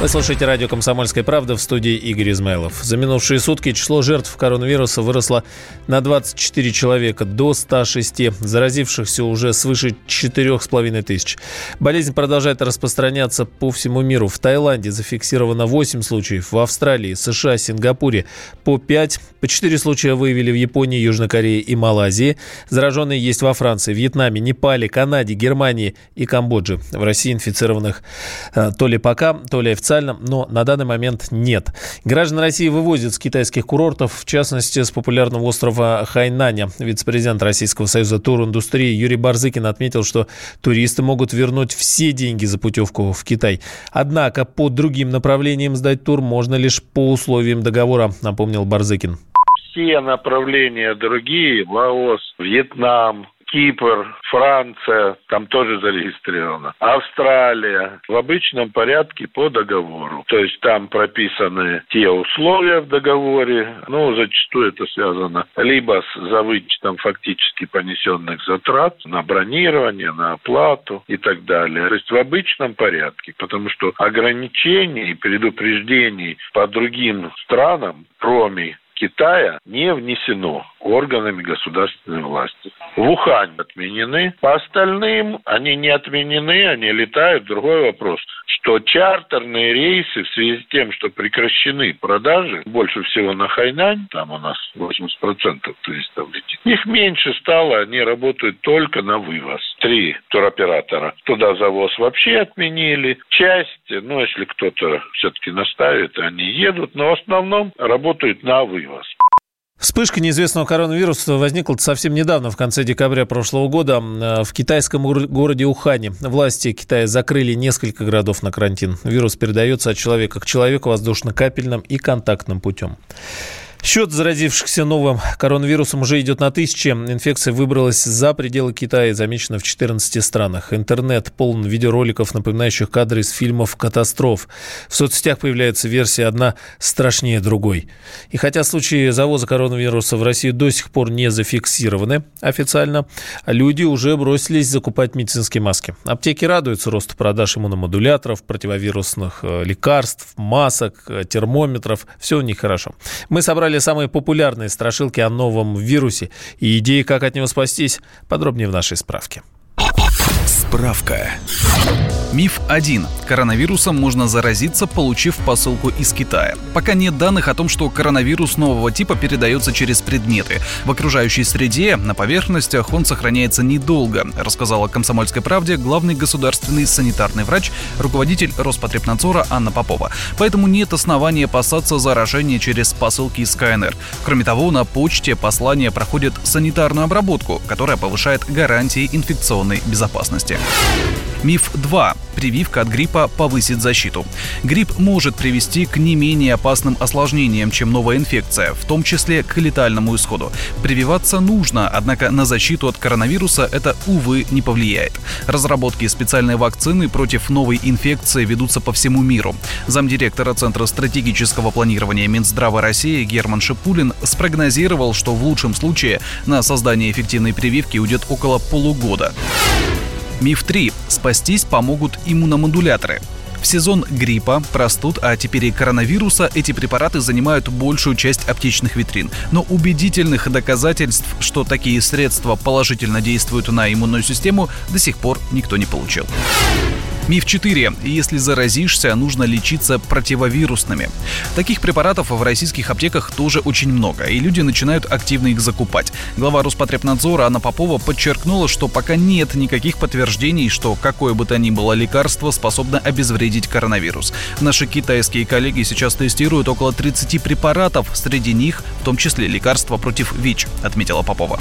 Вы слушаете радио «Комсомольская правда» в студии Игорь Измайлов. За минувшие сутки число жертв коронавируса выросло на 24 человека до 106. Заразившихся уже свыше 4,5 тысяч. Болезнь продолжает распространяться по всему миру. В Таиланде зафиксировано 8 случаев, в Австралии, США, Сингапуре по 5. По 4 случая выявили в Японии, Южной Корее и Малайзии. Зараженные есть во Франции, Вьетнаме, Непале, Канаде, Германии и Камбодже. В России инфицированных э, то ли пока, то ли официально официально, но на данный момент нет. Граждан России вывозят с китайских курортов, в частности, с популярного острова Хайнаня. Вице-президент Российского союза туриндустрии Юрий Барзыкин отметил, что туристы могут вернуть все деньги за путевку в Китай. Однако по другим направлениям сдать тур можно лишь по условиям договора, напомнил Барзыкин. Все направления другие, Лаос, Вьетнам, Кипр, Франция, там тоже зарегистрировано, Австралия. В обычном порядке по договору. То есть там прописаны те условия в договоре, ну, зачастую это связано либо с завычетом фактически понесенных затрат на бронирование, на оплату и так далее. То есть в обычном порядке, потому что ограничений и предупреждений по другим странам, кроме Китая не внесено органами государственной власти. В Ухань отменены. По остальным они не отменены, они летают. Другой вопрос, что чартерные рейсы в связи с тем, что прекращены продажи, больше всего на Хайнань, там у нас 80% туристов летит, их меньше стало, они работают только на вывоз. Три туроператора. Туда завоз вообще отменили. Часть, ну, если кто-то все-таки наставит, они едут, но в основном работают на вывоз. Вспышка неизвестного коронавируса возникла совсем недавно, в конце декабря прошлого года, в китайском городе Ухане. Власти Китая закрыли несколько городов на карантин. Вирус передается от человека к человеку воздушно-капельным и контактным путем. Счет заразившихся новым коронавирусом уже идет на тысячи. Инфекция выбралась за пределы Китая и замечена в 14 странах. Интернет полон видеороликов, напоминающих кадры из фильмов «Катастроф». В соцсетях появляется версия одна страшнее другой. И хотя случаи завоза коронавируса в Россию до сих пор не зафиксированы официально, люди уже бросились закупать медицинские маски. Аптеки радуются росту продаж иммуномодуляторов, противовирусных э, лекарств, масок, э, термометров. Все у них хорошо. Мы собрали собрали самые популярные страшилки о новом вирусе и идеи, как от него спастись, подробнее в нашей справке. Справка. Миф 1. Коронавирусом можно заразиться, получив посылку из Китая. Пока нет данных о том, что коронавирус нового типа передается через предметы. В окружающей среде, на поверхностях, он сохраняется недолго, рассказала «Комсомольской правде» главный государственный санитарный врач, руководитель Роспотребнадзора Анна Попова. Поэтому нет оснований опасаться заражения через посылки из КНР. Кроме того, на почте послания проходят санитарную обработку, которая повышает гарантии инфекционной безопасности. Миф 2. Прививка от гриппа повысит защиту. Грипп может привести к не менее опасным осложнениям, чем новая инфекция, в том числе к летальному исходу. Прививаться нужно, однако на защиту от коронавируса это, увы, не повлияет. Разработки специальной вакцины против новой инфекции ведутся по всему миру. Замдиректора Центра стратегического планирования Минздрава России Герман Шипулин спрогнозировал, что в лучшем случае на создание эффективной прививки уйдет около полугода. Миф 3. Спастись помогут иммуномодуляторы. В сезон гриппа, простуд, а теперь и коронавируса эти препараты занимают большую часть аптечных витрин. Но убедительных доказательств, что такие средства положительно действуют на иммунную систему, до сих пор никто не получил. Миф 4. Если заразишься, нужно лечиться противовирусными. Таких препаратов в российских аптеках тоже очень много, и люди начинают активно их закупать. Глава Роспотребнадзора Анна Попова подчеркнула, что пока нет никаких подтверждений, что какое бы то ни было лекарство способно обезвредить коронавирус. Наши китайские коллеги сейчас тестируют около 30 препаратов, среди них в том числе лекарства против ВИЧ, отметила Попова.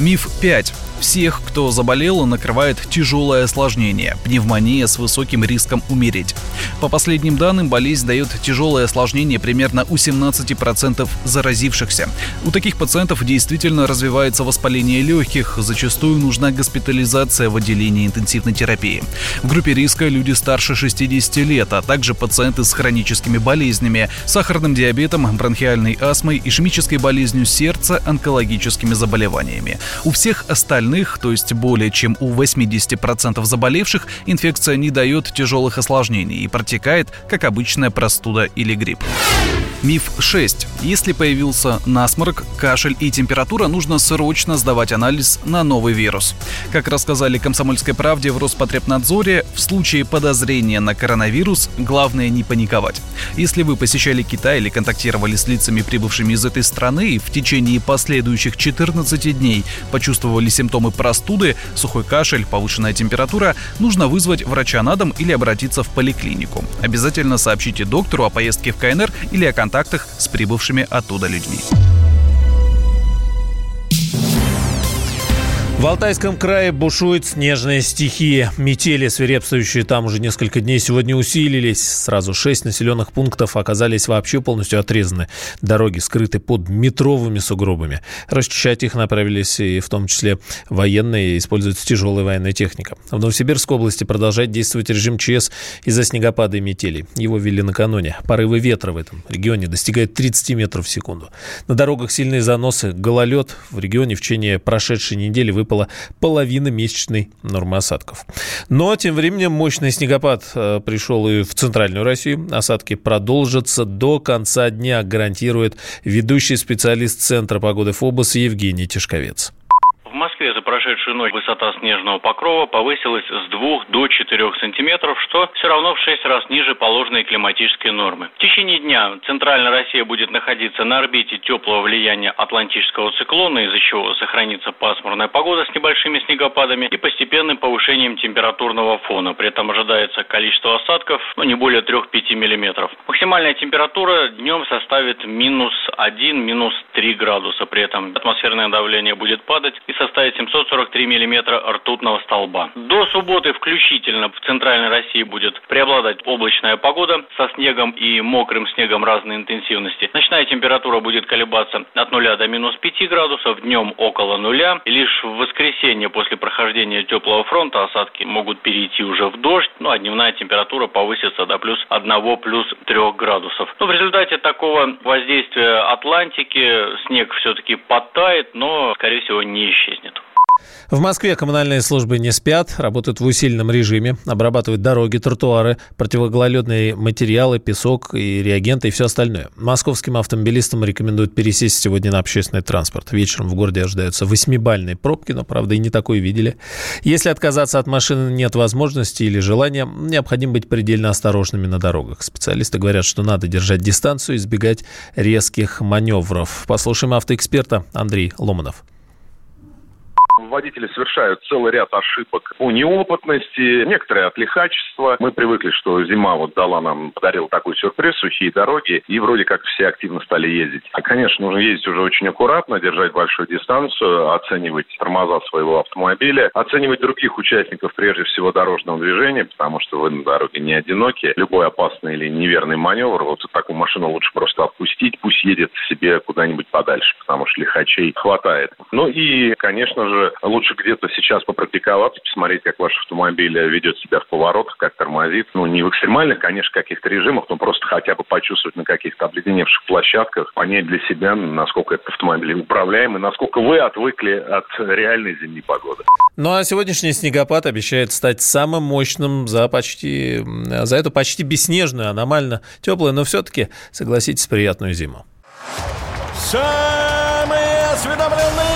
Миф 5. Всех, кто заболел, накрывает тяжелое осложнение – пневмония с высоким риском умереть. По последним данным, болезнь дает тяжелое осложнение примерно у 17% заразившихся. У таких пациентов действительно развивается воспаление легких, зачастую нужна госпитализация в отделении интенсивной терапии. В группе риска люди старше 60 лет, а также пациенты с хроническими болезнями, сахарным диабетом, бронхиальной астмой, ишемической болезнью сердца, онкологическими заболеваниями. У всех остальных больных, то есть более чем у 80% заболевших, инфекция не дает тяжелых осложнений и протекает, как обычная простуда или грипп. Миф 6. Если появился насморк, кашель и температура, нужно срочно сдавать анализ на новый вирус. Как рассказали «Комсомольской правде» в Роспотребнадзоре, в случае подозрения на коронавирус главное не паниковать. Если вы посещали Китай или контактировали с лицами, прибывшими из этой страны, и в течение последующих 14 дней почувствовали симптомы простуды, сухой кашель, повышенная температура, нужно вызвать врача на дом или обратиться в поликлинику. Обязательно сообщите доктору о поездке в КНР или о контактах с прибывшими оттуда людьми. В Алтайском крае бушует снежная стихия. Метели, свирепствующие там уже несколько дней, сегодня усилились. Сразу шесть населенных пунктов оказались вообще полностью отрезаны. Дороги скрыты под метровыми сугробами. Расчищать их направились и в том числе военные, используется тяжелая военная техника. В Новосибирской области продолжает действовать режим ЧС из-за снегопада и метелей. Его ввели накануне. Порывы ветра в этом регионе достигают 30 метров в секунду. На дорогах сильные заносы, гололед. В регионе в течение прошедшей недели выпал выпала половина месячной нормы осадков. Но тем временем мощный снегопад э, пришел и в центральную Россию. Осадки продолжатся до конца дня, гарантирует ведущий специалист Центра погоды ФОБОС Евгений Тишковец. Москве за прошедшую ночь высота снежного покрова повысилась с 2 до 4 сантиметров, что все равно в 6 раз ниже положенной климатической нормы. В течение дня центральная Россия будет находиться на орбите теплого влияния атлантического циклона, из-за чего сохранится пасмурная погода с небольшими снегопадами и постепенным повышением температурного фона. При этом ожидается количество осадков ну, не более 3-5 миллиметров. Максимальная температура днем составит минус 1, минус 3 градуса. При этом атмосферное давление будет падать и со составит 743 миллиметра ртутного столба. До субботы включительно в центральной России будет преобладать облачная погода со снегом и мокрым снегом разной интенсивности. Ночная температура будет колебаться от 0 до минус 5 градусов, днем около нуля. Лишь в воскресенье после прохождения теплого фронта осадки могут перейти уже в дождь, ну а дневная температура повысится до плюс 1 плюс 3 градусов. Но в результате такого воздействия Атлантики снег все-таки подтает, но, скорее всего, не исчезнет. В Москве коммунальные службы не спят, работают в усиленном режиме, обрабатывают дороги, тротуары, противогололедные материалы, песок и реагенты и все остальное. Московским автомобилистам рекомендуют пересесть сегодня на общественный транспорт. Вечером в городе ожидаются восьмибальные пробки, но, правда, и не такой видели. Если отказаться от машины нет возможности или желания, необходимо быть предельно осторожными на дорогах. Специалисты говорят, что надо держать дистанцию, избегать резких маневров. Послушаем автоэксперта Андрей Ломанов водители совершают целый ряд ошибок по неопытности, некоторые от лихачества. Мы привыкли, что зима вот дала нам, подарила такой сюрприз, сухие дороги, и вроде как все активно стали ездить. А, конечно, нужно ездить уже очень аккуратно, держать большую дистанцию, оценивать тормоза своего автомобиля, оценивать других участников, прежде всего, дорожного движения, потому что вы на дороге не одиноки. Любой опасный или неверный маневр, вот такую машину лучше просто отпустить, пусть едет себе куда-нибудь подальше, потому что лихачей хватает. Ну и, конечно же, лучше где-то сейчас попрактиковаться, посмотреть, как ваш автомобиль ведет себя в поворотах, как тормозит. Ну, не в экстремальных, конечно, каких-то режимах, но просто хотя бы почувствовать на каких-то обледеневших площадках, понять для себя, насколько этот автомобиль управляем и насколько вы отвыкли от реальной зимней погоды. Ну а сегодняшний снегопад обещает стать самым мощным за почти за эту почти бесснежную, аномально теплую, но все-таки, согласитесь, приятную зиму. Самые осведомленные!